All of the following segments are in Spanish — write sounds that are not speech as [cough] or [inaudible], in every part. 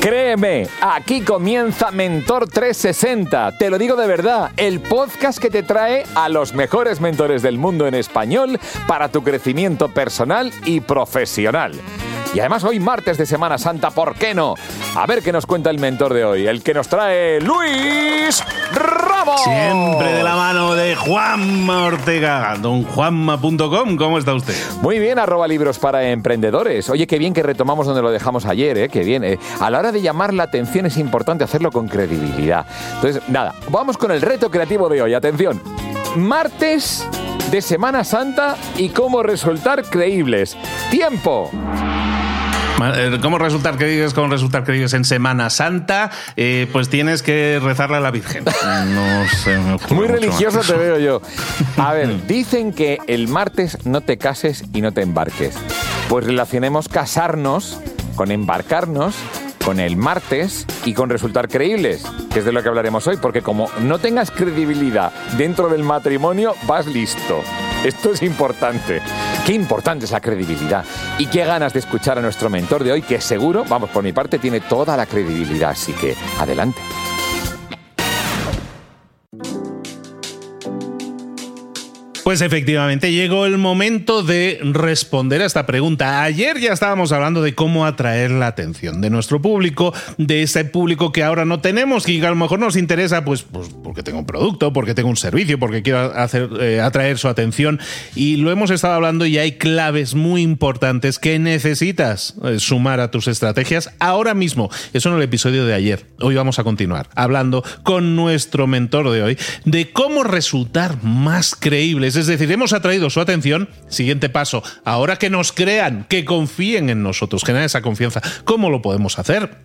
Créeme, aquí comienza Mentor 360. Te lo digo de verdad, el podcast que te trae a los mejores mentores del mundo en español para tu crecimiento personal y profesional. Y además hoy martes de Semana Santa, ¿por qué no? A ver qué nos cuenta el mentor de hoy, el que nos trae Luis Ramos. Siempre de la mano de Juanma Ortega, donjuanma.com. ¿Cómo está usted? Muy bien, arroba libros para emprendedores. Oye, qué bien que retomamos donde lo dejamos ayer, ¿eh? Qué bien. ¿eh? A la hora de llamar la atención es importante hacerlo con credibilidad. Entonces, nada, vamos con el reto creativo de hoy. Atención. Martes de Semana Santa y cómo resultar creíbles. Tiempo. Eh, ¿Cómo resultar creíbles? ¿Cómo resultar creíbles en Semana Santa? Eh, pues tienes que rezarle a la Virgen. No sé. Muy religioso te veo yo. A ver, [laughs] dicen que el martes no te cases y no te embarques. Pues relacionemos casarnos con embarcarnos con el martes y con resultar creíbles, que es de lo que hablaremos hoy, porque como no tengas credibilidad dentro del matrimonio, vas listo. Esto es importante. Qué importante es la credibilidad. Y qué ganas de escuchar a nuestro mentor de hoy, que seguro, vamos, por mi parte, tiene toda la credibilidad. Así que, adelante. Pues efectivamente llegó el momento de responder a esta pregunta. Ayer ya estábamos hablando de cómo atraer la atención de nuestro público, de ese público que ahora no tenemos que a lo mejor nos interesa, pues, pues porque tengo un producto, porque tengo un servicio, porque quiero hacer, eh, atraer su atención. Y lo hemos estado hablando y hay claves muy importantes que necesitas eh, sumar a tus estrategias ahora mismo. Eso en el episodio de ayer. Hoy vamos a continuar hablando con nuestro mentor de hoy de cómo resultar más creíbles es decir, hemos atraído su atención. Siguiente paso, ahora que nos crean, que confíen en nosotros, generar esa confianza, ¿cómo lo podemos hacer?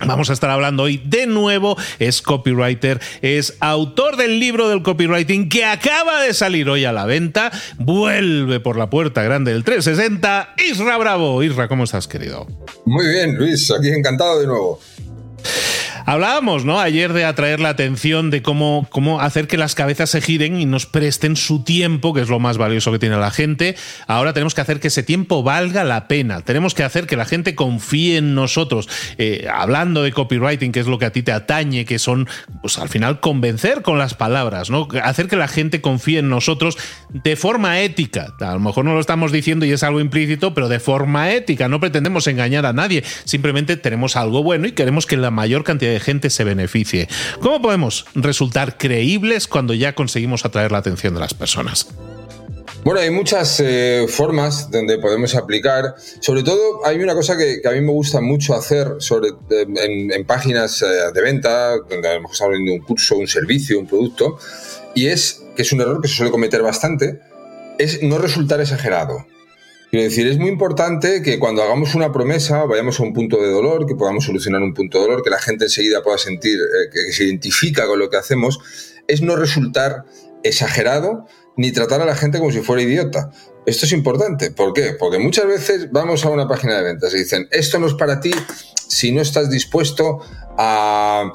Vamos a estar hablando hoy de nuevo, es copywriter, es autor del libro del copywriting que acaba de salir hoy a la venta, vuelve por la puerta grande del 360, Isra Bravo. Isra, ¿cómo estás, querido? Muy bien, Luis, aquí encantado de nuevo. Hablábamos, ¿no? Ayer de atraer la atención de cómo, cómo hacer que las cabezas se giren y nos presten su tiempo, que es lo más valioso que tiene la gente. Ahora tenemos que hacer que ese tiempo valga la pena. Tenemos que hacer que la gente confíe en nosotros. Eh, hablando de copywriting, que es lo que a ti te atañe, que son, pues al final, convencer con las palabras, ¿no? Hacer que la gente confíe en nosotros de forma ética. A lo mejor no lo estamos diciendo y es algo implícito, pero de forma ética. No pretendemos engañar a nadie. Simplemente tenemos algo bueno y queremos que la mayor cantidad de gente se beneficie. ¿Cómo podemos resultar creíbles cuando ya conseguimos atraer la atención de las personas? Bueno, hay muchas eh, formas donde podemos aplicar. Sobre todo, hay una cosa que, a mí me gusta mucho hacer sobre, en, páginas eh, de venta, donde a lo mejor estamos de un curso, un servicio, un producto, y es que es un error que se suele cometer bastante, es no resultar exagerado. Quiero decir, es muy importante que cuando hagamos una promesa, vayamos a un punto de dolor, que podamos solucionar un punto de dolor, que la gente enseguida pueda sentir eh, que se identifica con lo que hacemos, es no resultar exagerado ni tratar a la gente como si fuera idiota. Esto es importante. ¿Por qué? Porque muchas veces vamos a una página de ventas y dicen, esto no es para ti si no estás dispuesto a,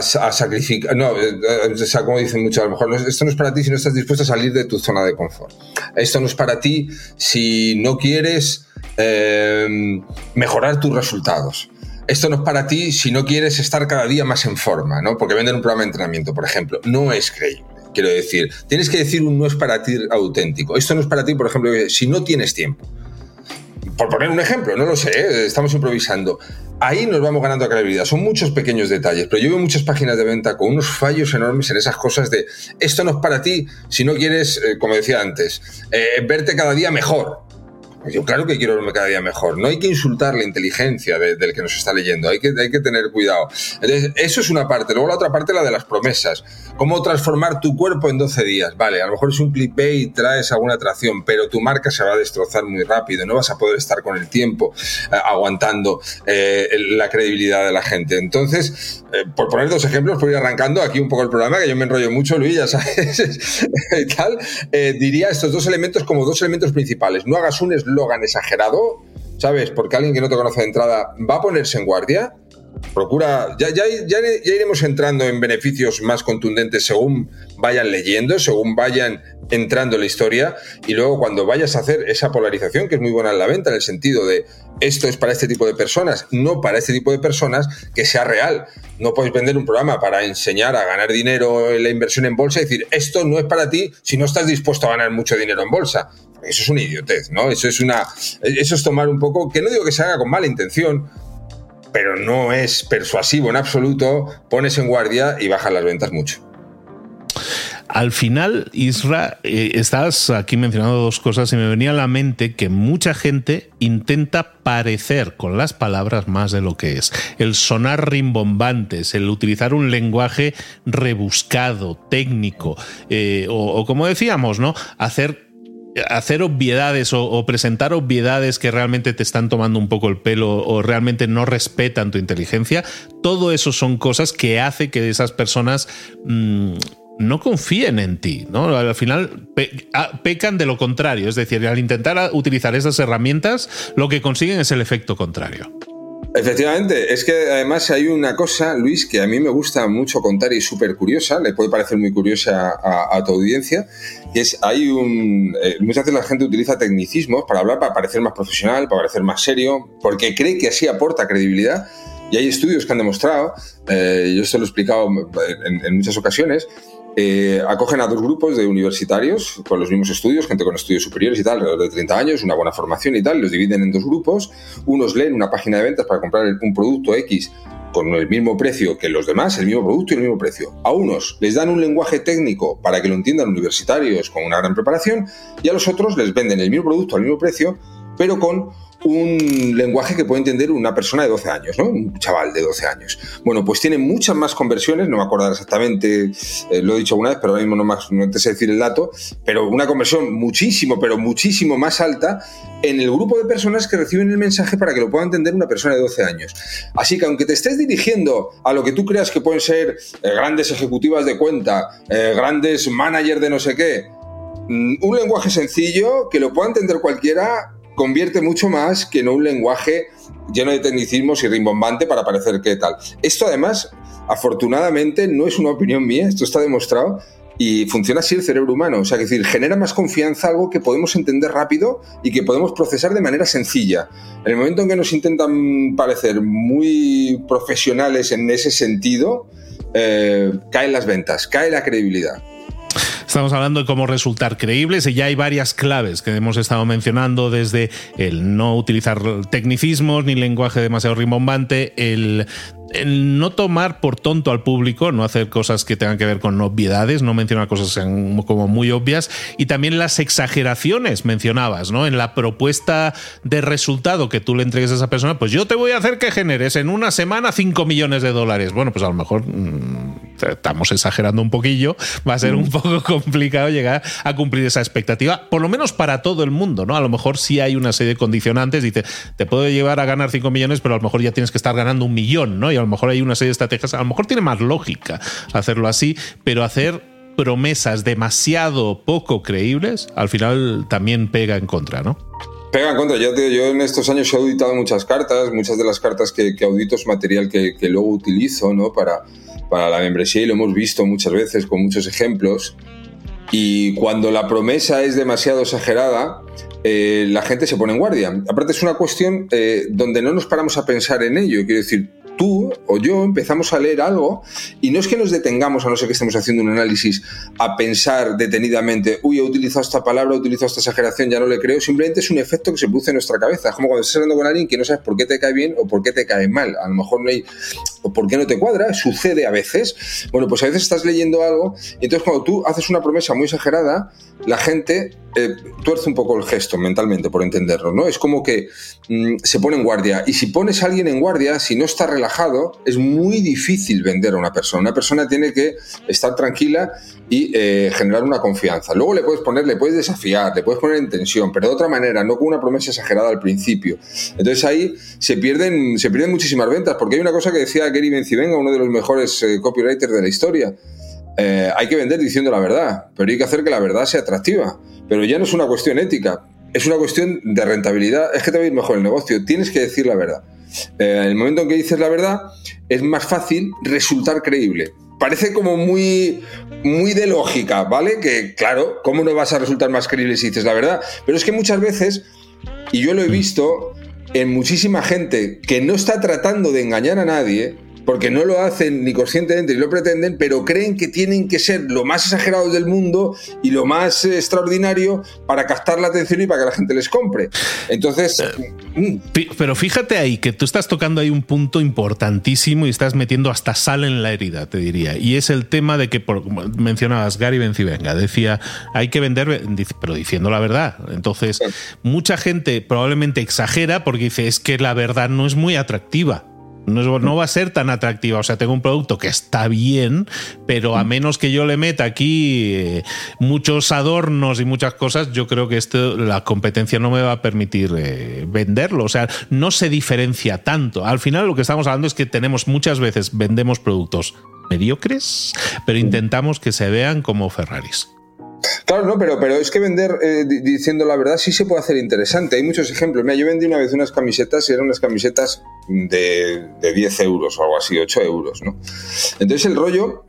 sacrificar. No, eh, eh, o sea, como dicen muchos, a lo mejor esto no es para ti si no estás dispuesto a salir de tu zona de confort. Esto no es para ti si no quieres eh, mejorar tus resultados esto no es para ti si no quieres estar cada día más en forma, ¿no? Porque venden un programa de entrenamiento, por ejemplo. No es creíble. Quiero decir, tienes que decir un no es para ti auténtico. Esto no es para ti, por ejemplo, si no tienes tiempo. Por poner un ejemplo, no lo sé, ¿eh? estamos improvisando. Ahí nos vamos ganando a credibilidad. Son muchos pequeños detalles, pero yo veo muchas páginas de venta con unos fallos enormes en esas cosas de esto no es para ti si no quieres, eh, como decía antes, eh, verte cada día mejor. Pues yo claro que quiero verme cada día mejor. No hay que insultar la inteligencia del que nos está leyendo. Hay que, hay que tener cuidado. Entonces, eso es una parte. Luego la otra parte, la de las promesas. ¿Cómo transformar tu cuerpo en 12 días? Vale, a lo mejor es un clickbait y traes alguna atracción, pero tu marca se va a destrozar muy rápido. No vas a poder estar con el tiempo eh, aguantando eh, la credibilidad de la gente. Entonces, eh, por poner dos ejemplos, por ir arrancando aquí un poco el programa, que yo me enrollo mucho, Luis, ya sabes, [laughs] y tal, diría estos dos elementos como dos elementos principales. No hagas un eslogan exagerado, ¿sabes? Porque alguien que no te conoce de entrada va a ponerse en guardia. Procura, ya, ya, ya, iremos entrando en beneficios más contundentes según vayan leyendo, según vayan entrando en la historia y luego cuando vayas a hacer esa polarización, que es muy buena en la venta, en el sentido de esto es para este tipo de personas, no para este tipo de personas, que sea real. No puedes vender un programa para enseñar a ganar dinero en la inversión en bolsa y decir, esto no es para ti si no estás dispuesto a ganar mucho dinero en bolsa. Eso es una idiotez, ¿no? Eso es una. Eso es tomar un poco. Que no digo que se haga con mala intención, pero no es persuasivo en absoluto. Pones en guardia y bajan las ventas mucho. Al final, Isra, eh, estás aquí mencionando dos cosas y me venía a la mente que mucha gente intenta parecer con las palabras más de lo que es. El sonar rimbombantes, el utilizar un lenguaje rebuscado, técnico, eh, o, como decíamos, ¿no? Hacer hacer obviedades o, presentar obviedades que realmente te están tomando un poco el pelo o realmente no respetan tu inteligencia, todo eso son cosas que hace que esas personas mm, no confíen en ti, ¿no? Al final pecan de lo contrario, es decir, al intentar utilizar esas herramientas, lo que consiguen es el efecto contrario. Efectivamente, es que además hay una cosa, Luis, que a mí me gusta mucho contar y súper curiosa, le puede parecer muy curiosa a, tu audiencia, y es, hay un... Eh, muchas veces la gente utiliza tecnicismos para hablar, para parecer más profesional, para parecer más serio, porque cree que así aporta credibilidad, y hay estudios que han demostrado, eh, yo esto lo he explicado en muchas ocasiones, eh, acogen a dos grupos de universitarios con los mismos estudios, gente con estudios superiores y tal, alrededor de 30 años, una buena formación y tal, los dividen en dos grupos. Unos leen una página de ventas para comprar un producto X con el mismo precio que los demás, el mismo producto y el mismo precio. A unos les dan un lenguaje técnico para que lo entiendan universitarios con una gran preparación y a los otros les venden el mismo producto al mismo precio, pero con un lenguaje que puede entender una persona de 12 años, ¿no? Un chaval de 12 años. Bueno, pues tiene muchas más conversiones, no me acuerdo exactamente, eh, lo he dicho una vez, pero ahora mismo no, más, no te sé decir el dato, pero una conversión muchísimo, pero muchísimo más alta en el grupo de personas que reciben el mensaje para que lo pueda entender una persona de 12 años. Así que aunque te estés dirigiendo a lo que tú creas que pueden ser eh, grandes ejecutivas de cuenta, eh, grandes managers de no sé qué, mm, un lenguaje sencillo que lo pueda entender cualquiera convierte mucho más que en un lenguaje lleno de tecnicismos y rimbombante para parecer que tal. Esto además, afortunadamente, no es una opinión mía, esto está demostrado y funciona así el cerebro humano. O sea, que decir, genera más confianza algo que podemos entender rápido y que podemos procesar de manera sencilla. En el momento en que nos intentan parecer muy profesionales en ese sentido, eh, caen las ventas, cae la credibilidad. Estamos hablando de cómo resultar creíbles y ya hay varias claves que hemos estado mencionando desde el no utilizar tecnicismos ni lenguaje demasiado rimbombante, el el no tomar por tonto al público, no hacer cosas que tengan que ver con obviedades, no mencionar cosas como muy obvias y también las exageraciones mencionabas, ¿no? En la propuesta de resultado que tú le entregues a esa persona, pues yo te voy a hacer que generes en una semana 5 millones de dólares. Bueno, pues a lo mejor mm, estamos exagerando un poquillo, va a ser un mm. poco [laughs] complicado llegar a cumplir esa expectativa, por lo menos para todo el mundo, ¿no? A lo mejor sí hay una serie de condicionantes, dice, te puedo llevar a ganar 5 millones, pero a lo mejor ya tienes que estar ganando un millón, ¿no? a lo mejor hay una serie de estrategias, a lo mejor tiene más lógica hacerlo así, pero hacer promesas demasiado poco creíbles, al final también pega en contra, ¿no? Pega en contra. Yo, yo en estos años he auditado muchas cartas, muchas de las cartas que, audito es material que, luego utilizo ¿no? para, para la membresía y lo hemos visto muchas veces con muchos ejemplos. Y cuando la promesa es demasiado exagerada, eh, la gente se pone en guardia. Aparte es una cuestión eh, donde no nos paramos a pensar en ello. Quiero decir, tú o yo empezamos a leer algo y no es que nos detengamos, a no ser que estemos haciendo un análisis, a pensar detenidamente, uy, he utilizado esta palabra, he utilizado esta exageración, ya no le creo, simplemente es un efecto que se produce en nuestra cabeza. Es como cuando estás hablando con alguien que no sabes por qué te cae bien o por qué te cae mal. A lo mejor no hay, o por qué no te cuadra, sucede a veces. Bueno, pues a veces estás leyendo algo y entonces cuando tú haces una promesa muy exagerada, la gente eh, tuerce un poco el gesto mentalmente, por entenderlo, ¿no? Es como que mm, se pone en guardia. Y si pones a alguien en guardia, si no está relajado, es muy difícil vender a una persona. Una persona tiene que estar tranquila y eh, generar una confianza. Luego le puedes poner, le puedes desafiar, le puedes poner en tensión, pero de otra manera, no con una promesa exagerada al principio. Entonces ahí se pierden, se pierden muchísimas ventas, porque hay una cosa que decía Gary Bencivenga, uno de los mejores eh, copywriters de la historia. hay que vender diciendo la verdad, pero hay que hacer que la verdad sea atractiva. Pero ya no es una cuestión ética, es una cuestión de rentabilidad. Es que te va a ir mejor el negocio, tienes que decir la verdad. Eh, en el momento en que dices la verdad, es más fácil resultar creíble. Parece como muy, muy de lógica, ¿vale? Que claro, ¿cómo no vas a resultar más creíble si dices la verdad? Pero es que muchas veces, y yo lo he visto en muchísima gente que no está tratando de engañar a nadie, porque no lo hacen ni conscientemente ni lo pretenden, pero creen que tienen que ser lo más exagerados del mundo y lo más extraordinario para captar la atención y para que la gente les compre. Entonces... Eh, mm. Pero fíjate ahí que tú estás tocando ahí un punto importantísimo y estás metiendo hasta sal en la herida, te diría. Y es el tema de que mencionabas Gary Bencivenga, decía, hay que vender, pero diciendo la verdad. Entonces, mucha gente probablemente exagera porque dice, es que la verdad no es muy atractiva no, va a ser tan atractiva. O sea, tengo un producto que está bien, pero a menos que yo le meta aquí eh, muchos adornos y muchas cosas, yo creo que esto, la competencia no me va a permitir eh, venderlo. O sea, no se diferencia tanto. Al final lo que estamos hablando es que tenemos muchas veces, vendemos productos mediocres, pero intentamos que se vean como Ferraris. Claro, no, pero, pero es que vender eh, diciendo la verdad sí se puede hacer interesante. Hay muchos ejemplos. Mira, yo vendí una vez unas camisetas y eran unas camisetas de, de 10 euros o algo así, 8 euros, ¿no? Entonces el rollo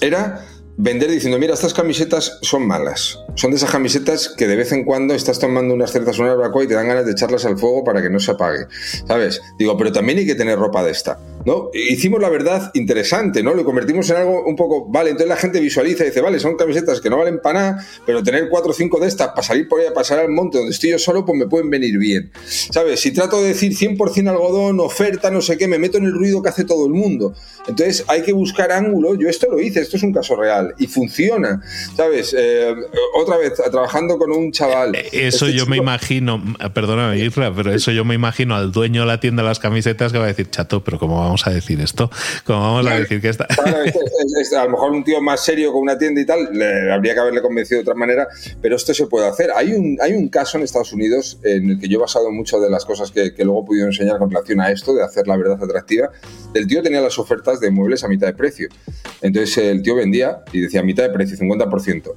era vender diciendo, mira, estas camisetas son malas. Son de esas camisetas que de vez en cuando estás tomando unas ciertas una barbacoa y te dan ganas de echarlas al fuego para que no se apague. ¿Sabes? Digo, pero también hay que tener ropa de esta. ¿No? Hicimos la verdad interesante, ¿no? Lo convertimos en algo un poco, vale, entonces la gente visualiza y dice, vale, son camisetas que no valen para nada, pero tener cuatro o cinco de estas para salir por ahí a pasar al monte donde estoy yo solo, pues me pueden venir bien. ¿Sabes? Si trato de decir 100% algodón, oferta, no sé qué, me meto en el ruido que hace todo el mundo. Entonces hay que buscar ángulos. Yo esto lo hice, esto es un caso real y funciona. ¿Sabes? Eh, otra vez, trabajando con un chaval. Eh, eso este yo me imagino, perdóname, Isra, pero eso yo me imagino al dueño de la tienda de las camisetas que va a decir, chato, pero ¿cómo vamos a decir esto? ¿Cómo vamos a decir que está.? [laughs] a lo mejor un tío más serio con una tienda y tal, le, habría que haberle convencido de otra manera, pero esto se puede hacer. Hay un, hay un caso en Estados Unidos en el que yo he basado mucho de las cosas que, que luego he podido enseñar con relación a esto, de hacer la verdad atractiva. El tío tenía las ofertas de muebles a mitad de precio. Entonces el tío vendía y decía mitad de precio, 50%.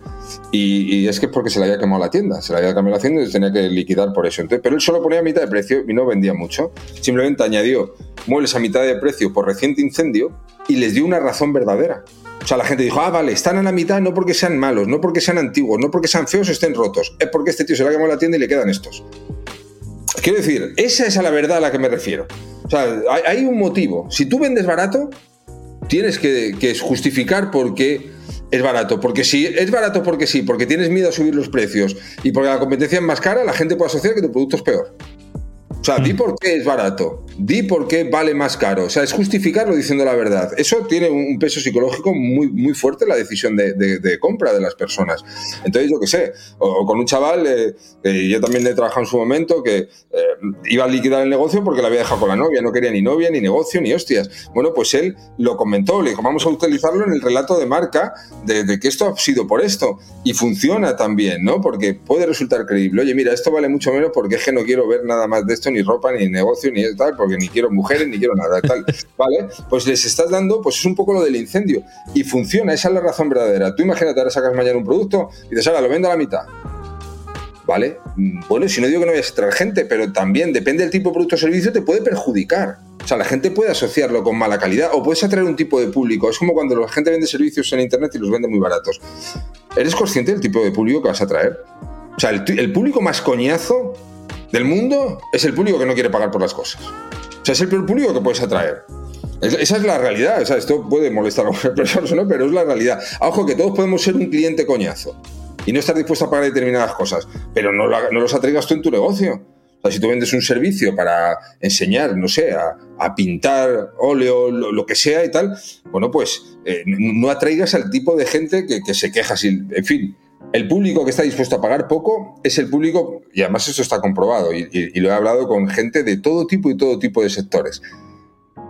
Y, y es que es porque se le había quemado la tienda, se le había quemado la tienda y tenía que liquidar por eso. Entonces, pero él solo ponía mitad de precio y no vendía mucho. Simplemente añadió muebles a mitad de precio por reciente incendio y les dio una razón verdadera. O sea, la gente dijo, ah, vale, están a la mitad no porque sean malos, no porque sean antiguos, no porque sean feos o estén rotos, es porque este tío se le ha quemado la tienda y le quedan estos. Quiero decir, esa es a la verdad a la que me refiero. O sea, hay, un motivo. Si tú vendes barato, tienes que, que justificar por qué es barato. Porque si es barato porque sí, porque tienes miedo a subir los precios y porque la competencia es más cara, la gente puede asociar que tu producto es peor. O sea, di mm. por qué es barato. di por qué vale más caro. O sea, es justificarlo diciendo la verdad. Eso tiene un peso psicológico muy, muy fuerte en la decisión de, compra de las personas. Entonces, yo qué sé, o, con un chaval, eh, que yo también he trabajado en su momento, que eh, iba a liquidar el negocio porque la había dejado con la novia, no quería ni novia, ni negocio, ni hostias. Bueno, pues él lo comentó, le dijo, vamos a utilizarlo en el relato de marca de, que esto ha sido por esto. Y funciona también, ¿no? Porque puede resultar creíble. Oye, mira, esto vale mucho menos porque es que no quiero ver nada más de esto, ni ropa, ni negocio, ni tal, porque ni quiero mujeres, ni quiero nada, tal. [laughs] ¿Vale? Pues les estás dando, pues es un poco lo del incendio. Y funciona, esa es la razón verdadera. Tú imagínate, ahora sacas mañana un producto y dices, ahora lo vendo a la mitad. ¿Vale? Mm, bueno, si no digo que no vayas a traer gente, pero también depende del tipo de producto o servicio, te puede perjudicar. O sea, la gente puede asociarlo con mala calidad o puedes atraer un tipo de público. Es como cuando la gente vende servicios en internet y los vende muy baratos. ¿Eres consciente del tipo de público que vas a atraer? O sea, el, el público más coñazo del mundo es el público que no quiere pagar por las cosas. O sea, es el peor público que puedes atraer. Esa es la realidad. O sea, esto puede molestar a muchas [laughs] personas, ¿no? Pero es la realidad. Ojo, que todos podemos ser un cliente coñazo y no estar dispuesto a pagar determinadas cosas, pero no, no los atraigas tú en tu negocio. O sea, si tú vendes un servicio para enseñar, no sé, a, pintar óleo, lo, que sea y tal, bueno, pues eh, no atraigas al tipo de gente que, se queja. Sin, en fin, el público que está dispuesto a pagar poco es el público, y además eso está comprobado, y, lo he hablado con gente de todo tipo y todo tipo de sectores.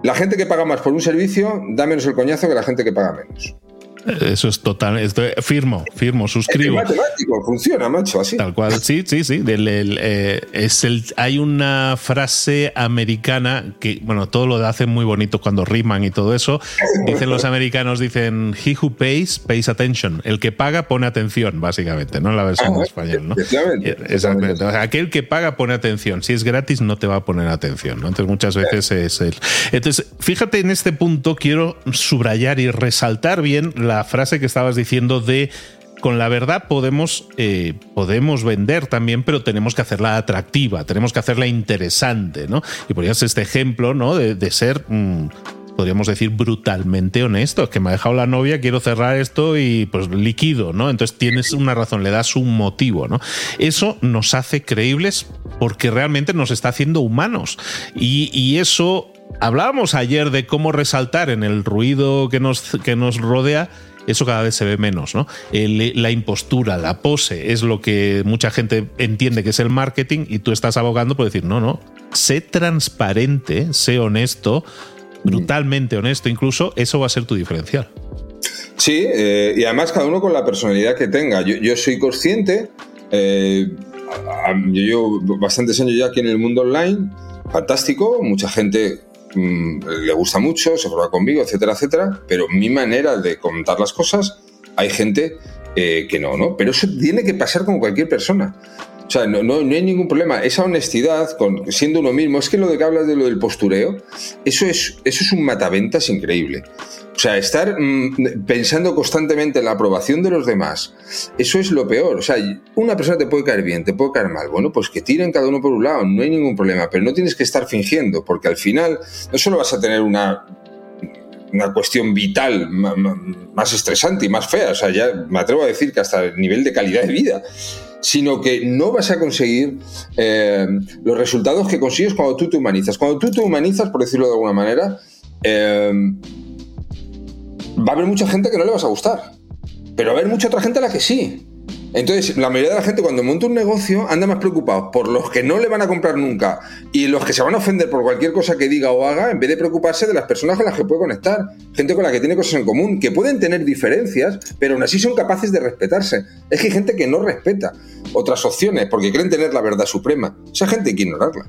La gente que paga más por un servicio da menos el coñazo que la gente que paga menos. Eso es total. firmo, firmo, suscribo. Es matemático, funciona, macho, así. Tal cual, sí, sí, sí. Eh, es el, hay una frase americana que, bueno, todo lo hacen muy bonito cuando riman y todo eso. [laughs] Dicen los americanos, dicen, he who pays, pays attention. El que paga pone atención, básicamente, ¿no? En la versión de español, ¿no? Eh, exactamente. aquel que paga pone atención. Si es gratis, no te va a poner atención, ¿no? Entonces, muchas veces es el. Entonces, fíjate en este punto, quiero subrayar y resaltar bien la la frase que estabas diciendo de con la verdad podemos, eh, podemos vender también, pero tenemos que hacerla atractiva, tenemos que hacerla interesante, ¿no? Y ponías este ejemplo, ¿no? De, ser, mm, podríamos decir, brutalmente honesto. que me ha dejado la novia, quiero cerrar esto y pues liquido, ¿no? Entonces tienes una razón, le das un motivo, ¿no? Eso nos hace creíbles porque realmente nos está haciendo humanos. Y eso Hablábamos ayer de cómo resaltar en el ruido que nos, que nos rodea eso cada vez se ve menos, ¿no? la impostura, la pose es lo que mucha gente entiende que es el marketing y tú estás abogando por decir, no, no, sé transparente, sé honesto, brutalmente honesto, incluso eso va a ser tu diferencial. Sí, eh, y además cada uno con la personalidad que tenga. Yo, soy consciente, eh, yo llevo bastantes años ya aquí en el mundo online, fantástico, mucha gente le gusta mucho, se prueba conmigo, etcétera, etcétera, pero mi manera de contar las cosas, hay gente eh, que no, ¿no? Pero eso tiene que pasar con cualquier persona. O sea, no, no, hay ningún problema. Esa honestidad, con, siendo uno mismo, es que lo de que hablas de lo del postureo, eso es, eso es un mataventas increíble. O sea, estar mm, pensando constantemente en la aprobación de los demás, eso es lo peor. O sea, una persona te puede caer bien, te puede caer mal. Bueno, pues que tiren cada uno por un lado, no hay ningún problema, pero no tienes que estar fingiendo, porque al final no solo vas a tener una, una cuestión vital más estresante y más fea, o sea, ya me atrevo a decir que hasta el nivel de calidad de vida, sino que no vas a conseguir eh, los resultados que consigues cuando tú te humanizas. Cuando tú te humanizas, por decirlo de alguna manera, eh, va a haber mucha gente que no le vas a gustar, pero va a haber mucha otra gente a la que sí. Entonces, la mayoría de la gente cuando monta un negocio anda más preocupado por los que no le van a comprar nunca y los que se van a ofender por cualquier cosa que diga o haga, en vez de preocuparse de las personas con las que puede conectar, gente con la que tiene cosas en común, que pueden tener diferencias, pero aún así son capaces de respetarse. Es que hay gente que no respeta otras opciones porque creen tener la verdad suprema. Esa gente hay que ignorarla.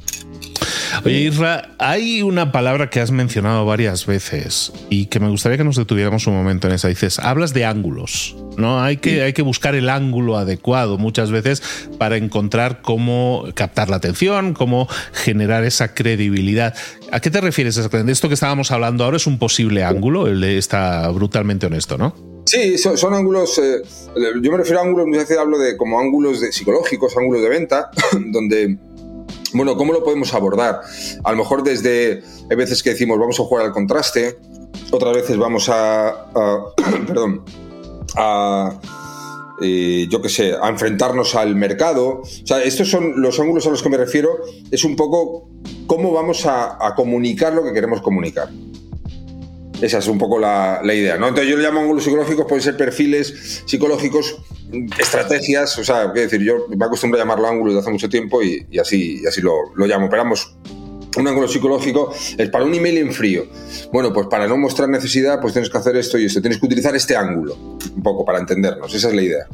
Oye, Isra, hay una palabra que has mencionado varias veces y que me gustaría que nos detuviéramos un momento en esa. Dices, hablas de ángulos, ¿no? Hay que, hay que buscar el ángulo adecuado muchas veces para encontrar cómo captar la atención, cómo generar esa credibilidad. ¿A qué te refieres exactamente? Esto que estábamos hablando ahora es un posible ángulo, el de está brutalmente honesto, ¿no? Sí, son, ángulos, eh, yo me refiero a ángulos, muchas veces hablo de como ángulos de, psicológicos, ángulos de venta, [coughs] donde bueno, ¿cómo lo podemos abordar? A lo mejor desde, hay veces que decimos vamos a jugar al contraste, otras veces vamos a, [coughs] perdón, a, eh, yo qué sé, a enfrentarnos al mercado. O sea, estos son los ángulos a los que me refiero. Es un poco cómo vamos a, comunicar lo que queremos comunicar. Esa es un poco la, idea, ¿no? Entonces yo le llamo ángulos psicológicos, pueden ser perfiles psicológicos, estrategias, o sea, qué decir, yo me acostumbro a llamarlo ángulo desde hace mucho tiempo y, así, así lo, lo llamo. Pero vamos, un ángulo psicológico es para un email en frío. Bueno, pues para no mostrar necesidad, pues tienes que hacer esto y esto. Tienes que utilizar este ángulo, un poco para entendernos. Esa es la idea.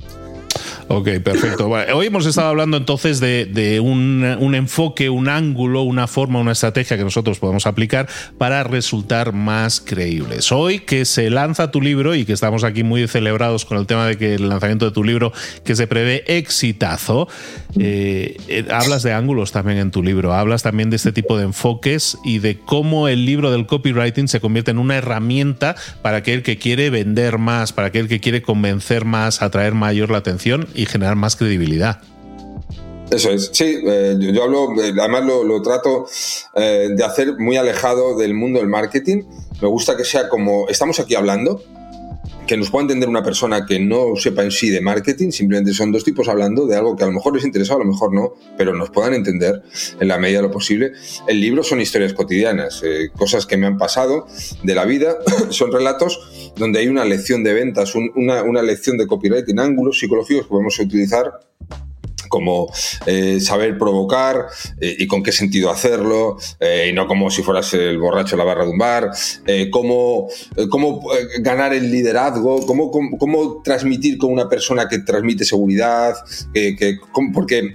Ok, perfecto. hoy hemos estado hablando entonces de, un, enfoque, un ángulo, una forma, una estrategia que nosotros podemos aplicar para resultar más creíbles. Hoy que se lanza tu libro y que estamos aquí muy celebrados con el tema de que el lanzamiento de tu libro que se prevé exitazo, eh, eh, hablas de ángulos también en tu libro, hablas también de este tipo de enfoques y de cómo el libro del copywriting se convierte en una herramienta para aquel que quiere vender más, para aquel que quiere convencer más, atraer mayor la atención y generar más credibilidad. Eso es, sí, eh, yo, hablo, eh, además lo, trato eh, de hacer muy alejado del mundo del marketing. Me gusta que sea como, estamos aquí hablando, que nos pueda entender una persona que no sepa en sí de marketing, simplemente son dos tipos hablando de algo que a lo mejor les interesa, a lo mejor no, pero nos puedan entender en la medida de lo posible. El libro son historias cotidianas, cosas que me han pasado de la vida, [coughs] son relatos donde hay una lección de ventas, una, una lección de copywriting, ángulos psicológicos que podemos utilizar como eh, saber provocar eh, y con qué sentido hacerlo, eh, y no como si fueras el borracho de la barra de un bar, cómo, cómo ganar el liderazgo, cómo, cómo, transmitir con una persona que transmite seguridad, que, porque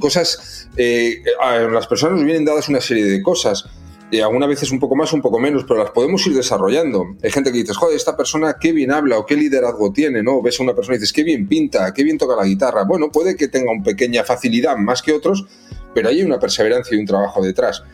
cosas, a las personas nos vienen dadas una serie de cosas y algunas veces un poco más, un poco menos, pero las podemos ir desarrollando. Hay gente que dices, joder, esta persona qué bien habla o qué liderazgo tiene, ¿no? Ves a una persona y dices, qué bien pinta, qué bien toca la guitarra. Bueno, puede que tenga una pequeña facilidad más que otros, pero hay una perseverancia y un trabajo detrás,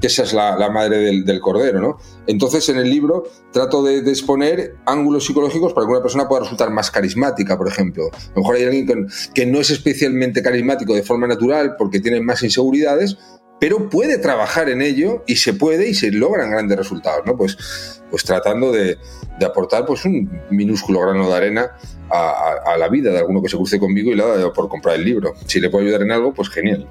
que esa es la, madre del, cordero, ¿no? Entonces, en el libro trato de, exponer ángulos psicológicos para que una persona pueda resultar más carismática, por ejemplo. A lo mejor hay alguien que no es especialmente carismático de forma natural porque tiene más inseguridades, pero puede trabajar en ello y se puede y se logran grandes resultados, ¿no? Pues, pues tratando de, aportar pues un minúsculo grano de arena a, la vida de alguno que se cruce conmigo y le ha dado por comprar el libro. Si le puedo ayudar en algo, pues genial.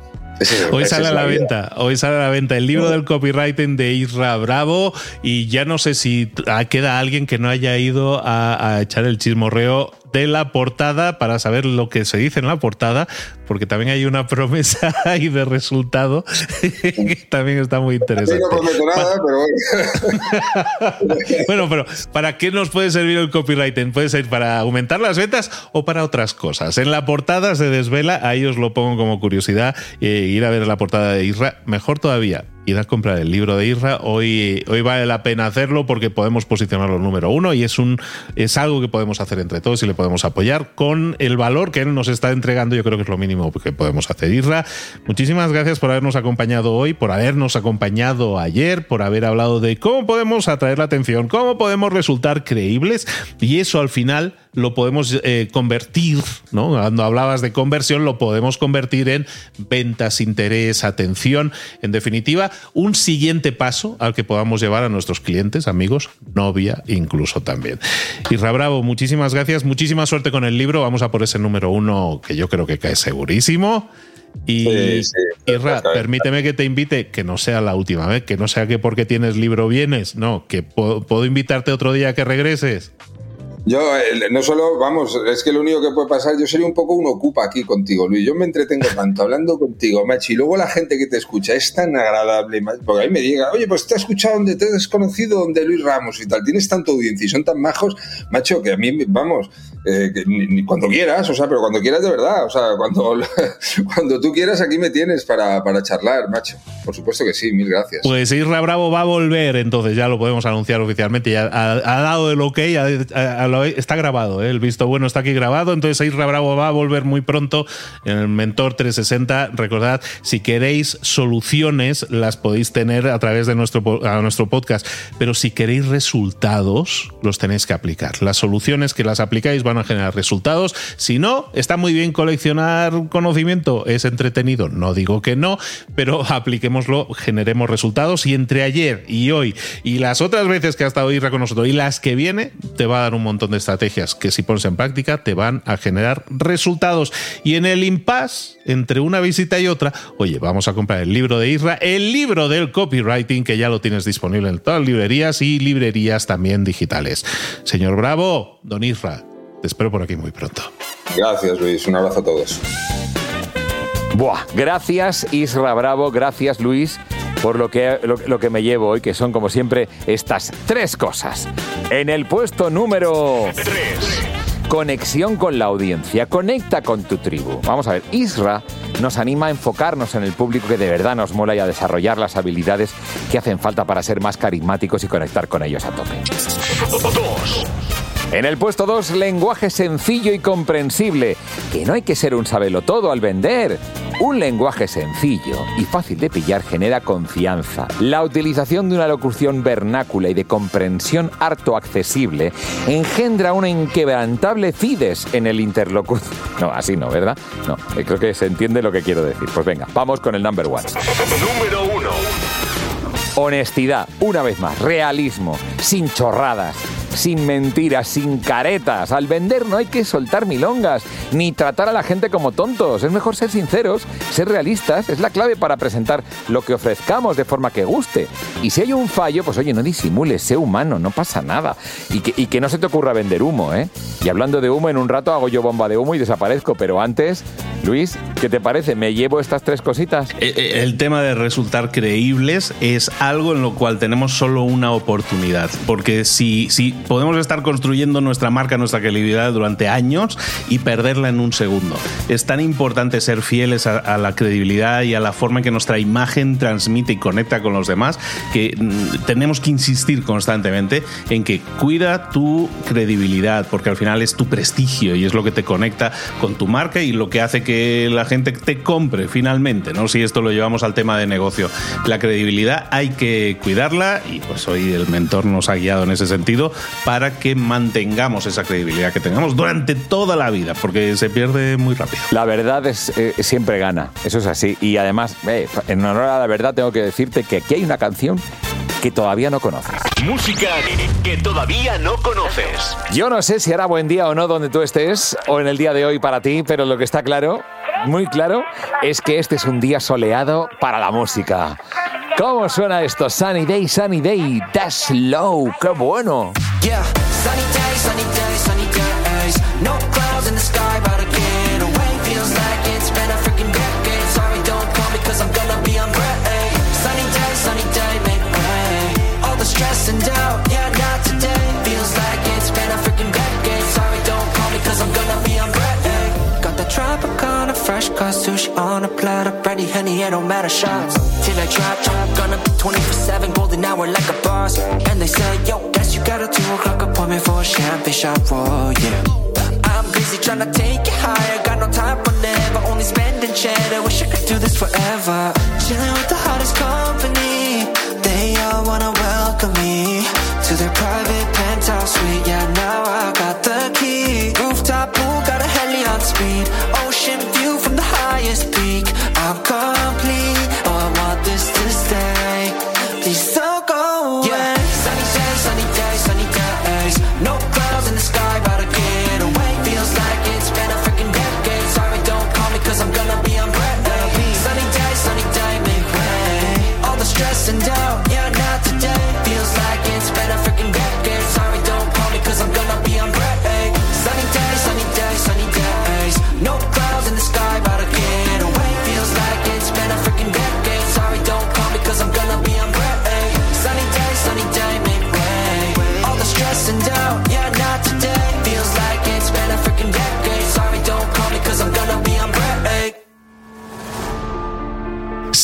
hoy sale a la, venta, hoy sale a la venta el libro del copywriting de Isra Bravo y ya no sé si queda alguien que no haya ido a, a echar el chismorreo de la portada para saber lo que se dice en la portada, porque también hay una [laughs] promesa ahí de resultado que también está muy interesante. No nada, pero bueno. [laughs] bueno, pero ¿para qué nos puede servir el copywriting? Puede ser para aumentar las ventas o para otras cosas. En la portada se desvela, ahí os lo pongo como curiosidad, eh, ir a ver la portada de Isra, mejor todavía ir a comprar el libro de Isra. Hoy, hoy vale la pena hacerlo porque podemos posicionarlo número uno y es, un, es algo que podemos hacer entre todos y le podemos apoyar con el valor que él nos está entregando. Yo creo que es lo mínimo que podemos hacer. Muchísimas gracias por habernos acompañado hoy, por habernos acompañado ayer, por haber hablado de cómo podemos atraer la atención, cómo podemos resultar creíbles y eso al final lo podemos eh, convertir, ¿no? Cuando hablabas de conversión, lo podemos convertir en ventas, interés, atención. En definitiva, un siguiente paso al que podamos llevar a nuestros clientes, amigos, novia, incluso también. Isra Bravo, muchísimas gracias, muchísima suerte con el libro. Vamos a por ese número uno que yo creo que cae segurísimo. Y Isra, permíteme que te invite, que no sea la última vez, que no sea que porque tienes libro vienes, no, que puedo invitarte otro día que regreses. Yo no solo, vamos, es que lo único que puede pasar, yo sería un poco un ocupa aquí contigo, Luis. Yo me entretengo tanto hablando contigo, macho, y luego la gente que te escucha es tan agradable, porque ahí me diga, oye, pues te has escuchado donde te he desconocido, donde Luis Ramos y tal, tienes tanto audiencia y son tan majos, macho, que a mí, vamos, eh, ni, cuando quieras, o sea, pero cuando quieras de verdad, o sea, cuando, [laughs] cuando tú quieras aquí me tienes para, para charlar, macho. Por supuesto que sí, mil gracias. Pues Isra Bravo va a volver, entonces ya lo podemos anunciar oficialmente, ya ha, dado el ok, a, está grabado, ¿eh? el visto bueno está aquí grabado, entonces Isra Bravo va a volver muy pronto en el Mentor 360. Recordad, si queréis soluciones, las podéis tener a través de nuestro, nuestro podcast, pero si queréis resultados, los tenéis que aplicar. Las soluciones que las aplicáis van a generar resultados. Si no, está muy bien coleccionar conocimiento, es entretenido, no digo que no, pero apliquémoslo, generemos resultados y entre ayer y hoy y las otras veces que ha estado Irra con nosotros y las que viene, te va a dar un montón de estrategias que si pones en práctica te van a generar resultados. Y en el impasse, entre una visita y otra, oye, vamos a comprar el libro de Isra, el libro del copywriting, que ya lo tienes disponible en todas las librerías y librerías también digitales. Señor Bravo, don Isra, te espero por aquí muy pronto. Gracias, Luis. Un abrazo a todos. Buah, gracias Isra Bravo, gracias Luis por lo que, lo, que me llevo hoy, que son como siempre estas tres cosas. En el puesto número 3. Conexión con la audiencia, conecta con tu tribu. Vamos a ver, Isra nos anima a enfocarnos en el público que de verdad nos mola y a desarrollar las habilidades que hacen falta para ser más carismáticos y conectar con ellos a tope. En el puesto 2, lenguaje sencillo y comprensible, que no hay que ser un todo al vender. Un lenguaje sencillo y fácil de pillar genera confianza. La utilización de una locución vernácula y de comprensión harto accesible engendra una inquebrantable fides en el interlocutor. [laughs] No, así no, ¿verdad? No, eh, creo que se entiende lo que quiero decir. Pues venga, vamos con el number one. Número uno. Honestidad, una vez más, realismo, sin chorradas sin mentiras, sin caretas. Al vender no hay que soltar milongas, ni tratar a la gente como tontos. Es mejor ser sinceros, ser realistas. Es la clave para presentar lo que ofrezcamos de forma que guste. Y si hay un fallo, pues oye, no disimules, sé humano, no pasa nada. Y que, y que no se te ocurra vender humo, ¿eh? Y hablando de humo, en un rato hago yo bomba de humo y desaparezco. Pero antes, Luis, ¿qué te parece? ¿Me llevo estas tres cositas? Eh, eh, el tema de resultar creíbles es algo en lo cual tenemos solo una oportunidad. Porque si, si podemos estar construyendo nuestra marca, nuestra credibilidad durante años y perderla en un segundo. Es tan importante ser fieles a, la credibilidad y a la forma en que nuestra imagen transmite y conecta con los demás que mm, tenemos que insistir constantemente en que cuida tu credibilidad porque al final es tu prestigio y es lo que te conecta con tu marca y lo que hace que la gente te compre finalmente, ¿no? Si esto lo llevamos al tema de negocio. La credibilidad hay que cuidarla y pues hoy el mentor nos ha guiado en ese sentido para que mantengamos esa credibilidad que tengamos durante toda la vida, porque se pierde muy rápido. La verdad es eh, siempre gana, eso es así. Y además, eh, en honor a la verdad, tengo que decirte que aquí hay una canción que todavía no conoces. Música que todavía no conoces. Yo no sé si hará buen día o no donde tú estés, o en el día de hoy para ti, pero lo que está claro, muy claro, es que este es un día soleado para la música. ¿Cómo suena esto? Sunny Day, Sunny Day, That's Low, qué bueno. And they say, yo, guess you got a 2 o'clock appointment for a champagne shot,